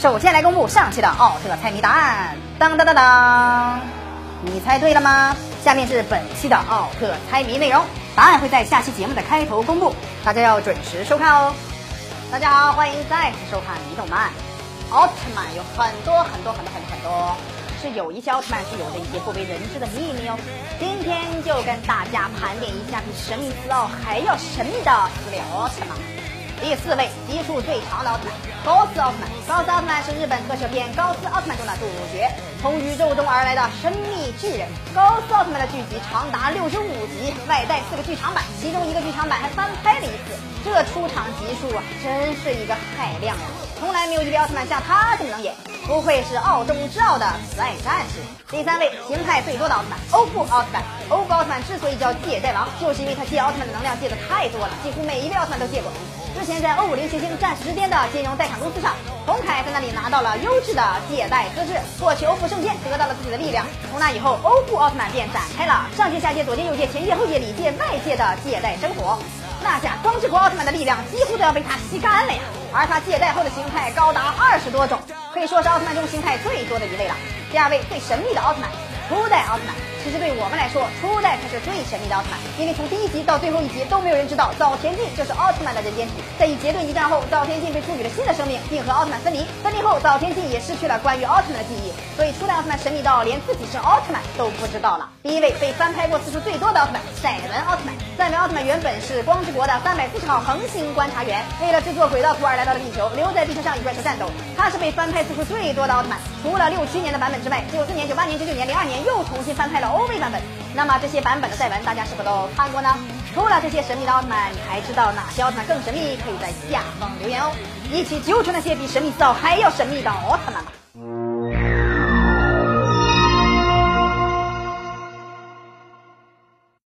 首先来公布上期的奥特猜谜答案，当当当当，你猜对了吗？下面是本期的奥特猜谜内容，答案会在下期节目的开头公布，大家要准时收看哦。大家好，欢迎再次收看《迷动漫》。奥特曼有很多很多很多很多很多，是有一些奥特曼是有着一些不为人知的秘密哦。今天就跟大家盘点一下比神秘斯奥还要神秘的四位奥特曼。第四位，集数最长的奥特曼——高斯奥特曼。高斯奥特曼是日本特摄片《高斯奥特曼》中的主角，从宇宙中而来的神秘巨人。高斯奥特曼的剧集长达六十五集，外带四个剧场版，其中一个剧场版还翻拍了一次。这出场集数啊，真是一个海量啊！从来没有一位奥特曼像他这么能演，不愧是奥中之奥的慈爱战士。第三位，形态最多的奥特曼——欧布奥特曼。欧布奥特曼之所以叫借债王，就是因为他借奥特曼的能量借的太多了，几乎每一位奥特曼都借过。之前在欧五零行星战时间的金融贷款公司上，红凯在那里拿到了优质的借贷资质，获取欧布圣剑，得到了自己的力量。从那以后，欧布奥特曼便展开了上界、下界、左界、右界、前界、后界、里界、外界的借贷生活。那下光之国奥特曼的力量几乎都要被他吸干了呀！而他借贷后的形态高达二十多种，可以说是奥特曼中形态最多的一位了。第二位，最神秘的奥特曼——初代奥特曼。其实对我们来说，初代才是最神秘的奥特曼，因为从第一集到最后一集都没有人知道早田进就是奥特曼的人间体。在与杰顿一战后，早田进被赋予了新的生命，并和奥特曼分离。分离后，早田进也失去了关于奥特曼的记忆，所以初代奥特曼神秘到连自己是奥特曼都不知道了。第一位被翻拍过次数最多的奥特曼——赛文奥特曼。赛文奥特曼原本是光之国的三百四十号恒星观察员，为了制作轨道图而来到了地球，留在地球上与怪兽战斗。他是被翻拍次数最多的奥特曼，除了六七年的版本之外，九四年、九八年、九九年、零二年又重新翻拍了欧美版本。那么这些版本的赛文，大家是否都看过呢？除了这些神秘的奥特曼，你还知道哪些奥特曼更神秘？可以在下方留言哦，一起揪出那些比神秘四奥还要神秘的奥特曼。